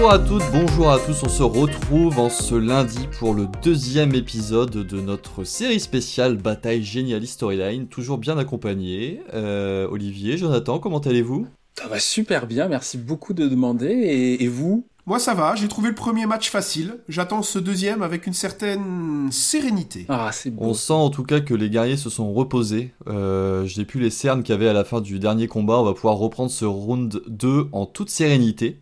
Bonjour à toutes, bonjour à tous, on se retrouve en ce lundi pour le deuxième épisode de notre série spéciale Bataille Génialiste Storyline, toujours bien accompagné. Euh, Olivier, Jonathan, comment allez-vous? Ça va super bien, merci beaucoup de demander, et, et vous? Moi ça va, j'ai trouvé le premier match facile. J'attends ce deuxième avec une certaine sérénité. Ah, c'est On sent en tout cas que les guerriers se sont reposés. Euh, J'ai plus les cernes qu'il y avait à la fin du dernier combat. On va pouvoir reprendre ce round 2 en toute sérénité.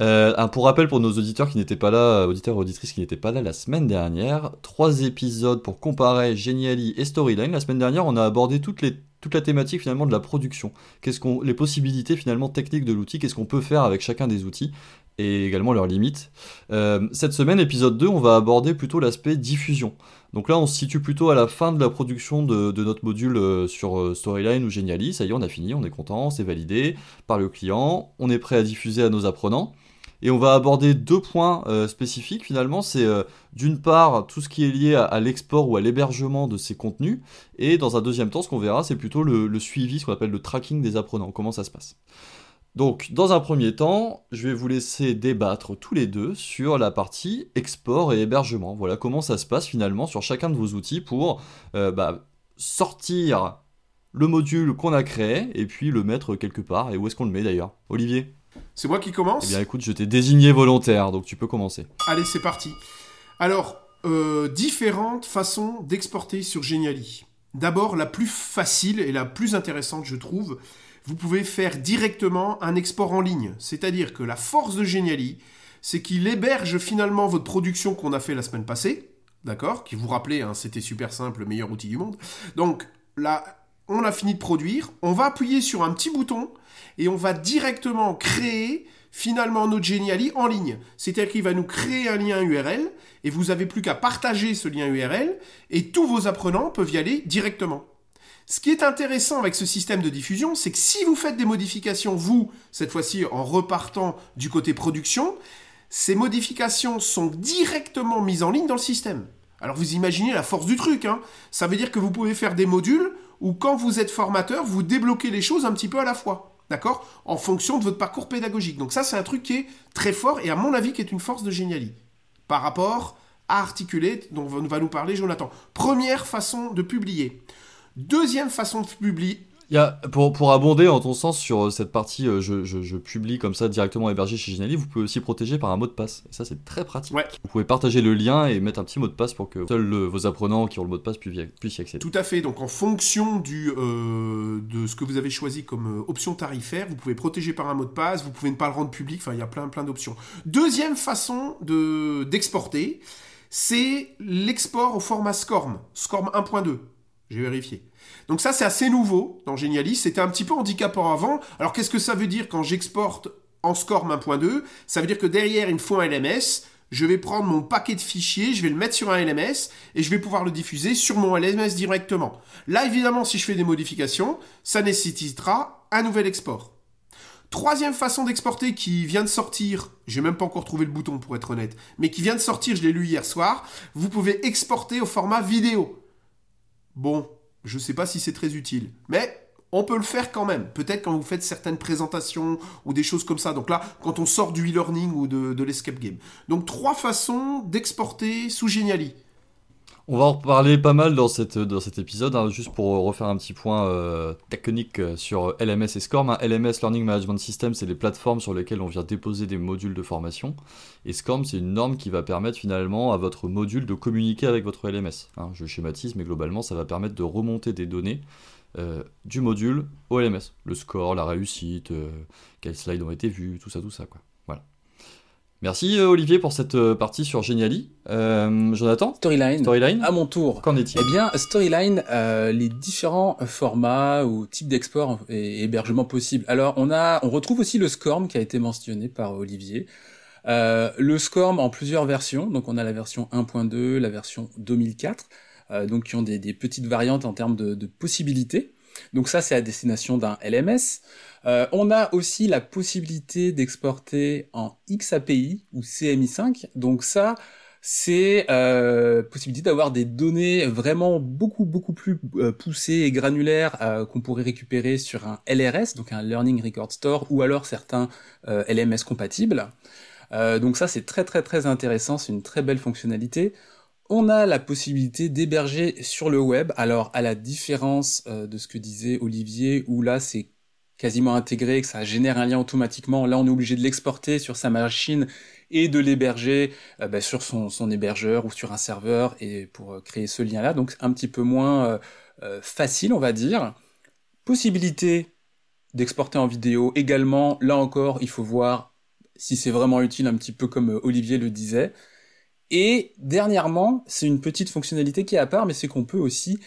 Euh, pour rappel pour nos auditeurs qui n'étaient pas là, auditeurs et auditrices qui n'étaient pas là la semaine dernière, trois épisodes pour comparer Geniali et Storyline. La semaine dernière, on a abordé toute la thématique finalement de la production. Qu'est-ce qu'on, les possibilités finalement techniques de l'outil, qu'est-ce qu'on peut faire avec chacun des outils et également leurs limites. Euh, cette semaine, épisode 2, on va aborder plutôt l'aspect diffusion. Donc là, on se situe plutôt à la fin de la production de, notre module euh, sur euh, Storyline ou Geniali. Ça y est, on a fini, on est content, c'est validé par le client, on est prêt à diffuser à nos apprenants. Et on va aborder deux points spécifiques finalement. C'est d'une part tout ce qui est lié à, l'export ou à l'hébergement de ces contenus. Et dans un deuxième temps, ce qu'on verra, c'est plutôt le, le suivi, ce qu'on appelle le tracking des apprenants, comment ça se passe? Donc, dans un premier temps, je vais vous laisser débattre tous les deux sur la partie export et hébergement. Voilà comment ça se passe finalement sur chacun de vos outils pour euh, bah, sortir le module qu'on a créé et puis le mettre quelque part. Et où est-ce qu'on le met d'ailleurs? Olivier? C'est moi qui commence Eh bien écoute, je t'ai désigné volontaire, donc tu peux commencer. Allez, c'est parti. Alors, euh, différentes façons d'exporter sur Geniali. D'abord, la plus facile et la plus intéressante, je trouve, vous pouvez faire directement un export en ligne. C'est-à-dire que la force de Geniali, c'est qu'il héberge finalement votre production qu'on a fait la semaine passée, d'accord Qui vous rappelez, hein, c'était super simple, le meilleur outil du monde. Donc là, on a fini de produire, on va appuyer sur un petit bouton et on va directement créer finalement notre Geniali en ligne. C'est-à-dire qu'il va nous créer un lien URL et vous n'avez plus qu'à partager ce lien URL et tous vos apprenants peuvent y aller directement. Ce qui est intéressant avec ce système de diffusion, c'est que si vous faites des modifications, vous, cette fois-ci en repartant du côté production, ces modifications sont directement mises en ligne dans le système. Alors vous imaginez la force du truc, hein ça veut dire que vous pouvez faire des modules où quand vous êtes formateur, vous débloquez les choses un petit peu à la fois. D'accord En fonction de votre parcours pédagogique. Donc ça, c'est un truc qui est très fort et à mon avis qui est une force de géniali. Par rapport à articuler, dont va nous parler Jonathan. Première façon de publier. Deuxième façon de publier. Il y a, pour, pour abonder en ton sens sur euh, cette partie, euh, je, je, publie comme ça directement hébergé chez Geniali, vous pouvez aussi protéger par un mot de passe. Et ça, c'est très pratique. Vous pouvez partager le lien et mettre un petit mot de passe pour que seuls vos apprenants qui ont le mot de passe puissent y accéder. Tout à fait. Donc, en fonction du, euh, de ce que vous avez choisi comme option tarifaire, vous pouvez protéger par un mot de passe, vous pouvez ne pas le rendre public. Enfin, il y a plein, plein d'options. Deuxième façon de, d'exporter, c'est l'export au format SCORM, SCORM 1.2. J'ai vérifié. Donc ça, c'est assez nouveau dans Geniali. C'était un petit peu handicapant avant. Alors qu'est-ce que ça veut dire quand j'exporte en SCORM 1.2 Ça veut dire que derrière, il me faut un LMS. Je vais prendre mon paquet de fichiers, je vais le mettre sur un LMS et je vais pouvoir le diffuser sur mon LMS directement. Là, évidemment, si je fais des modifications, ça nécessitera un nouvel export. Troisième façon d'exporter qui vient de sortir, j'ai même pas encore trouvé le bouton pour être honnête, mais qui vient de sortir, je l'ai lu hier soir, vous pouvez exporter au format vidéo. Bon, je ne sais pas si c'est très utile, mais on peut le faire quand même. Peut-être quand vous faites certaines présentations ou des choses comme ça. Donc là, quand on sort du e-learning ou de, l'escape game. Donc trois façons d'exporter sous Geniali. On va en reparler pas mal dans, cet épisode, hein, juste pour refaire un petit point euh, technique euh, sur LMS et SCORM. Hein. LMS, Learning Management System, c'est les plateformes sur lesquelles on vient déposer des modules de formation. Et SCORM, c'est une norme qui va permettre finalement à votre module de communiquer avec votre LMS. Hein. je schématise, mais globalement, ça va permettre de remonter des données euh, du module au LMS. Le score, la réussite, quels slides ont été vus, tout ça, tout ça. Quoi. Merci euh, Olivier pour cette euh, partie sur Geniali. Euh, Jonathan Storyline. Storyline. À mon tour. Qu'en est-il Eh bien, Storyline, les différents formats ou types d'export et hébergement possibles. Alors, on a, on retrouve aussi le SCORM qui a été mentionné par Olivier. le SCORM en plusieurs versions. Donc, on a la version 1.2, la version 2004. donc, qui ont des, petites variantes en termes de, de possibilités. Donc ça, c'est à destination d'un LMS. Euh, on a aussi la possibilité d'exporter en XAPI ou CMI5. Donc ça, c'est euh, possibilité d'avoir des données vraiment beaucoup beaucoup plus euh, poussées et granulaires euh, qu'on pourrait récupérer sur un LRS, donc un Learning Record Store, ou alors certains LMS compatibles. donc ça, c'est très très très intéressant, c'est une très belle fonctionnalité. On a la possibilité d'héberger sur le web. Alors, à la différence de ce que disait Olivier, où là, c'est quasiment intégré, que ça génère un lien automatiquement. Là, on est obligé de l'exporter sur sa machine et de l'héberger euh, bah, sur son, hébergeur ou sur un serveur et pour euh, créer ce lien-là. Donc un petit peu moins euh, facile, on va dire. Possibilité d'exporter en vidéo également. Là encore, il faut voir si c'est vraiment utile, un petit peu comme Olivier le disait. Et dernièrement, c'est une petite fonctionnalité qui est à part, mais c'est qu'on peut aussi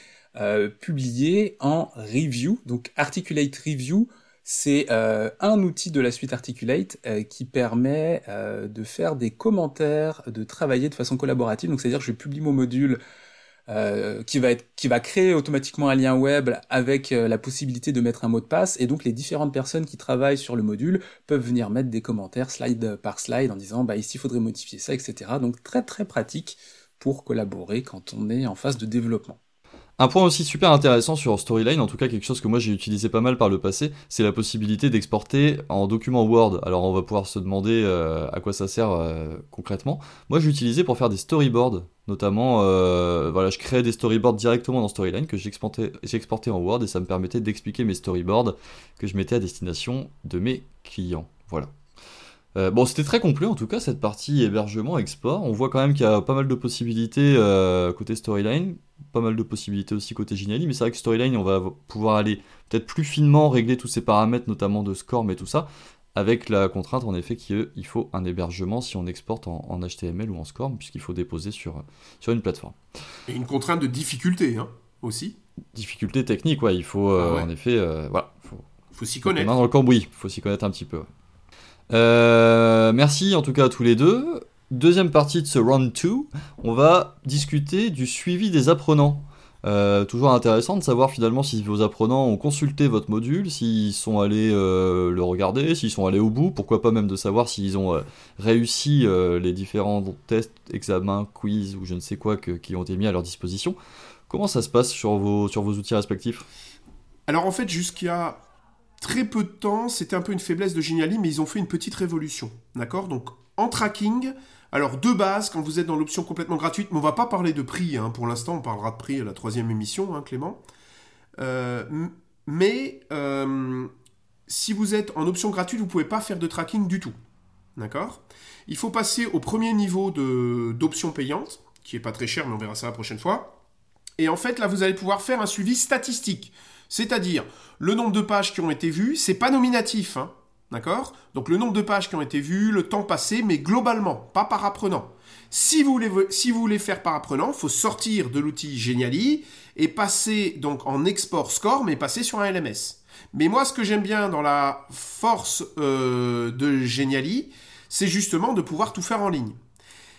publier en review. Donc Articulate Review, c'est euh, un outil de la suite Articulate euh, qui permet euh, de faire des commentaires, de travailler de façon collaborative. Donc c'est-à-dire que je publie mon module qui va être, qui va créer automatiquement un lien web avec la possibilité de mettre un mot de passe. Et donc les différentes personnes qui travaillent sur le module peuvent venir mettre des commentaires slide par slide en disant bah ici il faudrait modifier ça, etc. Donc très très pratique pour collaborer quand on est en phase de développement. Un point aussi super intéressant sur Storyline, en tout cas quelque chose que moi j'ai utilisé pas mal par le passé, c'est la possibilité d'exporter en document Word. Alors on va pouvoir se demander euh, à quoi ça sert euh, concrètement. Moi j'ai utilisé pour faire des storyboards, notamment euh, je créais des storyboards directement dans Storyline que j'exportais en Word et ça me permettait d'expliquer mes storyboards que je mettais à destination de mes clients. Voilà. Euh, bon, c'était très complet en tout cas cette partie hébergement, export. On voit quand même qu'il y a pas mal de possibilités euh, côté storyline, pas mal de possibilités aussi côté Geniali, mais c'est vrai que storyline, on va pouvoir aller peut-être plus finement régler tous ces paramètres, notamment de score et tout ça, avec la contrainte en effet qu'il faut un hébergement si on exporte en, HTML ou en SCORM, puisqu'il faut déposer sur, sur une plateforme. Et une contrainte de difficulté hein, aussi. Difficulté technique, ouais, il faut euh, ah en effet, voilà, faut, faut s'y connaître. Dans le cambouis, il faut s'y connaître un petit peu. Euh, merci en tout cas à tous les deux. Deuxième partie de ce round 2, on va discuter du suivi des apprenants. Euh, toujours intéressant de savoir finalement si vos apprenants ont consulté votre module, s'ils sont allés euh, le regarder, s'ils sont allés au bout, pourquoi pas même de savoir s'ils ont réussi les différents tests, examens, quiz ou je ne sais quoi qui ont été mis à leur disposition. Comment ça se passe sur vos, sur vos outils respectifs? Alors en fait jusqu'à très peu de temps, c'était un peu une faiblesse de Geniali, mais ils ont fait une petite révolution. D'accord? Donc, en tracking, alors de base, quand vous êtes dans l'option complètement gratuite, mais on va pas parler de prix, hein, pour l'instant, on parlera de prix à la troisième émission, hein, Clément. Euh, mais euh, si vous êtes en option gratuite, vous pouvez pas faire de tracking du tout. D'accord? Il faut passer au premier niveau d'option payante, qui est pas très cher, mais on verra ça la prochaine fois. Et en fait, là, vous allez pouvoir faire un suivi statistique. C'est-à-dire, le nombre de pages qui ont été vues, c'est pas nominatif, hein, d'accord? Donc le nombre de pages qui ont été vues, le temps passé, mais globalement, pas par apprenant. Si vous voulez, faire par apprenant, il faut sortir de l'outil Geniali et passer donc en export score, mais passer sur un LMS. Mais moi, ce que j'aime bien dans la force euh, de Geniali, c'est justement de pouvoir tout faire en ligne.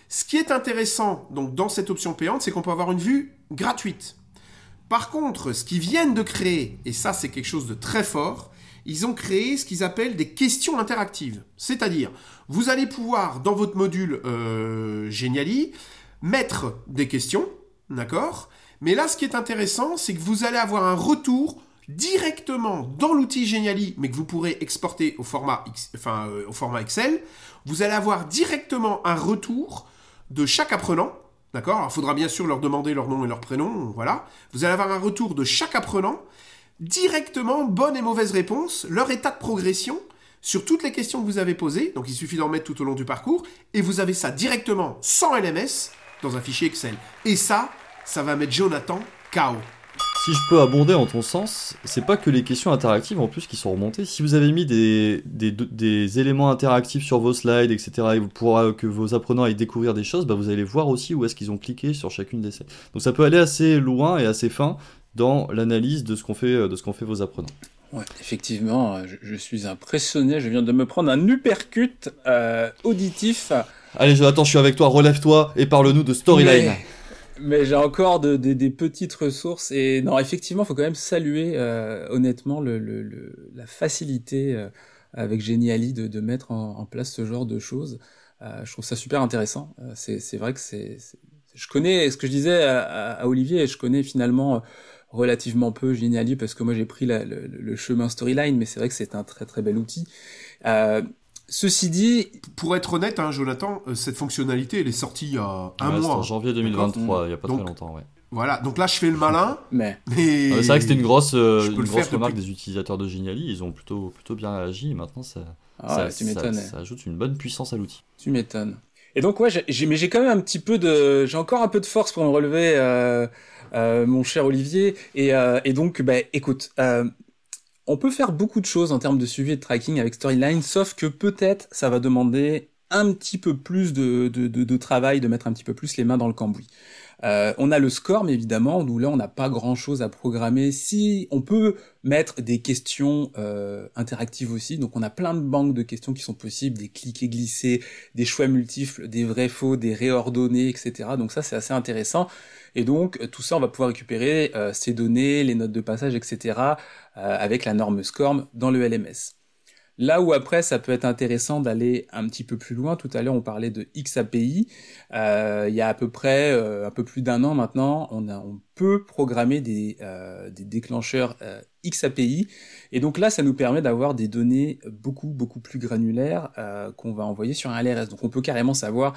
Ce qui est intéressant donc dans cette option payante, c'est qu'on peut avoir une vue gratuite. Par contre, ce qu'ils viennent de créer, et ça c'est quelque chose de très fort, ils ont créé ce qu'ils appellent des questions interactives. C'est-à-dire, vous allez pouvoir, dans votre module euh, mettre des questions, d'accord? Mais là, ce qui est intéressant, c'est que vous allez avoir un retour directement dans l'outil Geniali, mais que vous pourrez exporter au format, euh, au format Excel. Vous allez avoir directement un retour de chaque apprenant, D'accord? Il faudra bien sûr leur demander leur nom et leur prénom, voilà. Vous allez avoir un retour de chaque apprenant, directement, bonne et mauvaise réponse, leur état de progression sur toutes les questions que vous avez posées. Donc il suffit d'en mettre tout au long du parcours, et vous avez ça directement sans LMS dans un fichier Excel. Et ça, ça va mettre Jonathan KO. Si je peux abonder en ton sens, c'est pas que les questions interactives en plus qui sont remontées. Si vous avez mis des, des, éléments interactifs sur vos slides, etc., et pour que vos apprenants aillent découvrir des choses, bah vous allez voir aussi où est-ce qu'ils ont cliqué sur chacune des slides. Donc ça peut aller assez loin et assez fin dans l'analyse de ce qu'ont fait, de ce fait vos apprenants. Ouais, effectivement, je, suis impressionné. Je viens de me prendre un uppercut euh, auditif. Allez, attends, je suis avec toi. Relève-toi et parle-nous de Storyline mais j'ai encore de, des petites ressources et non effectivement faut quand même saluer euh, honnêtement le, le, la facilité euh, avec Geniali de, de mettre en, place ce genre de choses. Euh, je trouve ça super intéressant. Euh, c'est vrai que c'est je connais ce que je disais à, à, Olivier je connais finalement relativement peu Geniali parce que moi j'ai pris la, le, chemin storyline mais c'est vrai que c'est un très très bel outil Ceci dit, pour être honnête, hein, Jonathan, euh, cette fonctionnalité, elle est sortie il y a un Ouais, mois. en janvier 2023, il y a pas Donc, très longtemps, ouais. Voilà, donc là je fais le malin, mais mais Ah, c'est vrai que c'était une grosse, euh, une grosse remarque depuis- des utilisateurs de Geniali, ils ont plutôt, plutôt bien réagi, et maintenant ça, ah, ça, tu ça- m'étonnes. ça ajoute une bonne puissance à l'outil. Tu m'étonnes. Et donc ouais, j'ai- j'ai- mais j'ai quand même un petit peu de, j'ai encore un peu de force pour me relever, euh, euh, mon cher Olivier. Et, euh, et donc, bah, écoute, euh, on peut faire beaucoup de choses en termes de suivi et de tracking avec Storyline, sauf que peut-être ça va demander un petit peu plus de, de, travail, de mettre un petit peu plus les mains dans le cambouis. Euh, on a le score, mais évidemment, nous là, on n'a pas grand-chose à programmer. Si on peut mettre des questions euh, interactives aussi, donc on a plein de banques de questions qui sont possibles, des cliquer glisser, des choix multiples, des vrais faux, des réordonnés, etc. Donc ça, c'est assez intéressant. Et donc euh, tout ça, on va pouvoir récupérer ces données, les notes de passage, etc. avec la norme SCORM dans le LMS. Là où après ça peut être intéressant d'aller un petit peu plus loin, tout à l'heure on parlait de XAPI, euh, il y a à peu près euh, un peu plus d'un an maintenant, on, a, on peut programmer des, euh, des déclencheurs euh, XAPI, et donc là ça nous permet d'avoir des données beaucoup beaucoup plus granulaires euh, qu'on va envoyer sur un LRS. Donc on peut carrément savoir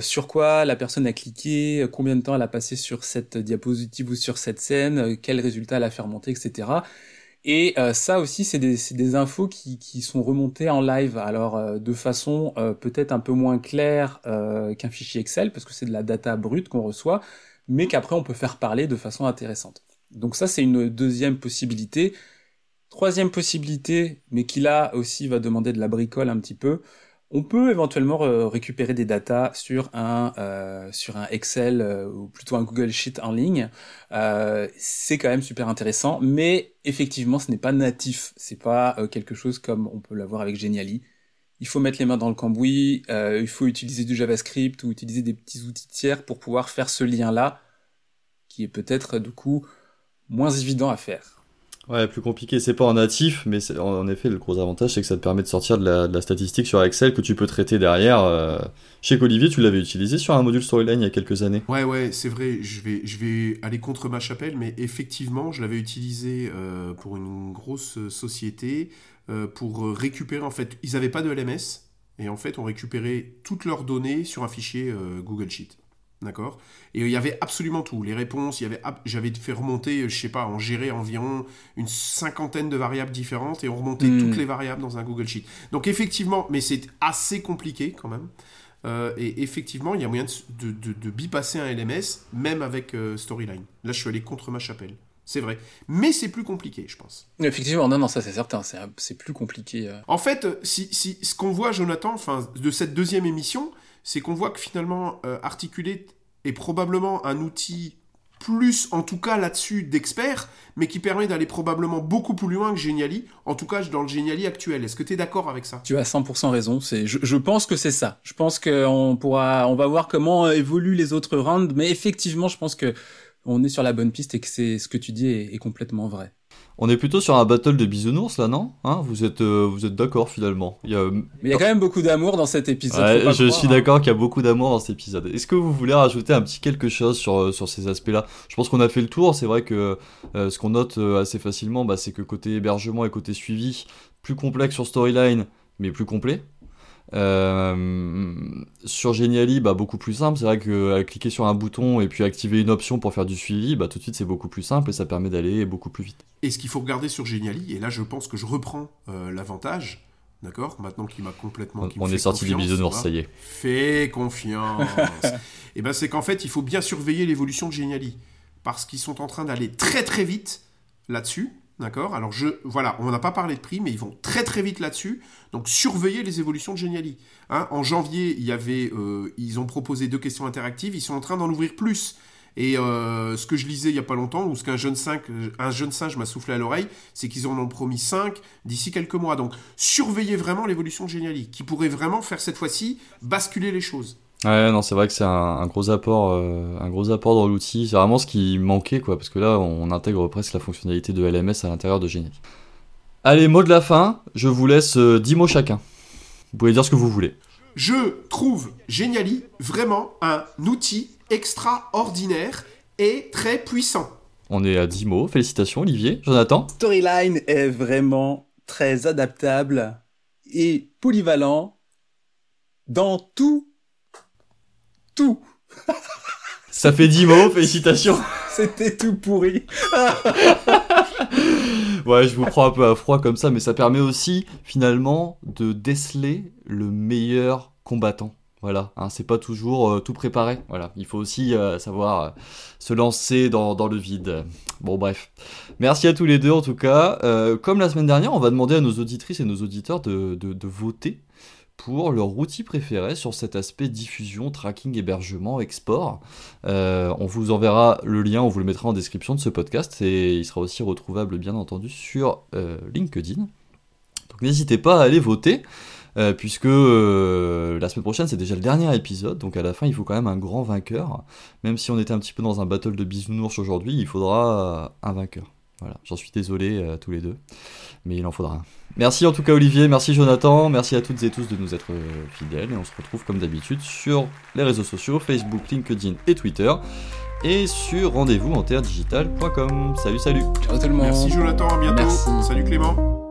sur quoi la personne a cliqué, combien de temps elle a passé sur cette diapositive ou sur cette scène, quel résultat elle a fait remonter, etc. Et euh, ça aussi, c'est des, infos qui, sont remontées en live, alors euh, de façon euh, peut-être un peu moins claire qu'un fichier Excel, parce que c'est de la data brute qu'on reçoit, mais qu'après on peut faire parler de façon intéressante. Donc ça, c'est une deuxième possibilité. Troisième possibilité, mais qui là aussi va demander de la bricole un petit peu, on peut éventuellement euh, récupérer des datas sur un euh, sur un Excel euh, ou plutôt un Google Sheet en ligne. C'est quand même super intéressant, mais effectivement, ce n'est pas natif. C'est pas quelque chose comme on peut l'avoir avec Geniali. Il faut mettre les mains dans le cambouis. il faut utiliser du JavaScript ou utiliser des petits outils tiers pour pouvoir faire ce lien-là, qui est peut-être du coup moins évident à faire. Ouais, plus compliqué, c'est pas en natif, mais en, effet, le gros avantage, c'est que ça te permet de sortir de la, statistique sur Excel que tu peux traiter derrière. euh. Je sais qu'Olivier, tu l'avais utilisé sur un module Storyline il y a quelques années. Ouais, ouais, c'est vrai, je vais, je vais aller contre ma chapelle, mais effectivement, je l'avais utilisé euh, pour une grosse société euh, pour récupérer, en fait, ils n'avaient pas de LMS, et en fait, on récupérait toutes leurs données sur un fichier euh, Google Sheet. D'accord Et il y avait absolument tout. Les réponses, il y avait, ab- j'avais fait remonter, je sais pas, on gérait environ une cinquantaine de variables différentes et on remontait Hmm. toutes les variables dans un Google Sheet. Donc effectivement, mais c'est assez compliqué quand même. Euh, et effectivement, il y a moyen de, de, de- de bypasser un LMS, même avec euh, Storyline. Là, je suis allé contre ma chapelle. C'est vrai. Mais c'est plus compliqué, je pense. Effectivement, non, non, ça c'est certain, c'est plus compliqué. euh. En fait, euh, si, si, ce qu'on voit, Jonathan, enfin, de cette deuxième émission, c'est qu'on voit que finalement, euh, est probablement un outil plus, en tout cas là-dessus, d'experts, mais qui permet d'aller probablement beaucoup plus loin que Geniali, en tout cas dans le Geniali actuel. Est-ce que tu es d'accord avec ça? Tu as 100% raison. Je, pense que c'est ça. Je pense qu'on pourra, on va voir comment évoluent les autres rounds, mais effectivement, je pense que on est sur la bonne piste et que c'est ce que tu dis est complètement vrai. On est plutôt sur un battle de bisounours là, non hein Vous êtes, euh, vous êtes d'accord finalement il y a... Mais il y a quand même beaucoup d'amour dans cet épisode. Ouais, je croire, suis hein. d'accord qu'il y a beaucoup d'amour dans cet épisode. Est-ce que vous voulez rajouter un petit quelque chose sur, euh, sur ces aspects-là? Je pense qu'on a fait le tour. C'est vrai que euh, ce qu'on note assez facilement, bah, c'est que côté hébergement et côté suivi, plus complexe sur Storyline, mais plus complet. Euh, sur Geniali, bah, beaucoup plus simple. C'est vrai que euh, cliquer sur un bouton et puis activer une option pour faire du suivi, bah, tout de suite c'est beaucoup plus simple et ça permet d'aller beaucoup plus vite. Et ce qu'il faut regarder sur Geniali, et là je pense que je reprends euh, l'avantage, d'accord Maintenant qu'il m'a complètement... On, est sorti des confiance, bisounours, ça y est. Fais confiance. et ben c'est qu'en fait, il faut bien surveiller l'évolution de Geniali. Parce qu'ils sont en train d'aller très très vite là-dessus. D'accord? Alors, je, voilà, on n'a pas parlé de prix, mais ils vont très très vite là-dessus. Donc, surveillez les évolutions de Geniali. Hein, en janvier, il y avait, euh, ils ont proposé deux questions interactives. Ils sont en train d'en ouvrir plus. Et euh, ce que je lisais il y a pas longtemps, ou ce qu'un jeune, singe- un jeune singe m'a soufflé à l'oreille, c'est qu'ils en ont promis 5 d'ici quelques mois. Donc, surveillez vraiment l'évolution de Geniali, qui pourrait vraiment faire cette fois-ci basculer les choses. Ouais, non, c'est vrai que c'est un, un gros apport, euh, un gros apport dans l'outil. C'est vraiment ce qui manquait, quoi, parce que là, on intègre presque la fonctionnalité de LMS à l'intérieur de Geniali. Allez, mot de la fin. Je vous laisse euh, 10 mots chacun. Vous pouvez dire ce que vous voulez. Je trouve Geniali vraiment un outil extraordinaire et très puissant. On est à 10 mots. Félicitations, Olivier. Jonathan. Storyline est vraiment très adaptable et polyvalent dans tout. Tout. Ça fait 10 mots, félicitations. C'était tout pourri. ouais, je vous prends un peu à froid comme ça, mais ça permet aussi finalement de déceler le meilleur combattant. Voilà, hein, c'est pas toujours euh, tout préparé. Voilà, il faut aussi euh, savoir euh, se lancer dans, dans, le vide. Bon, bref. Merci à tous les deux en tout cas. comme la semaine dernière, on va demander à nos auditrices et nos auditeurs de, de, de voter pour leur outil préféré sur cet aspect diffusion, tracking, hébergement, export. Euh, on vous enverra le lien, on vous le mettra en description de ce podcast et il sera aussi retrouvable bien entendu sur euh, LinkedIn. Donc n'hésitez pas à aller voter. Euh, puisque la semaine prochaine c'est déjà le dernier épisode, donc à la fin il faut quand même un grand vainqueur. Même si on était un petit peu dans un battle de bisounours aujourd'hui, il faudra un vainqueur. Voilà, j'en suis désolé à tous les deux, mais il en faudra un. Merci en tout cas Olivier, merci Jonathan, merci à toutes et tous de nous être fidèles et on se retrouve comme d'habitude sur les réseaux sociaux, Facebook, LinkedIn et Twitter et sur rendez-vous en terredigital.com. Salut salut. Ciao tout le monde. Merci Jonathan, à bientôt. Salut Clément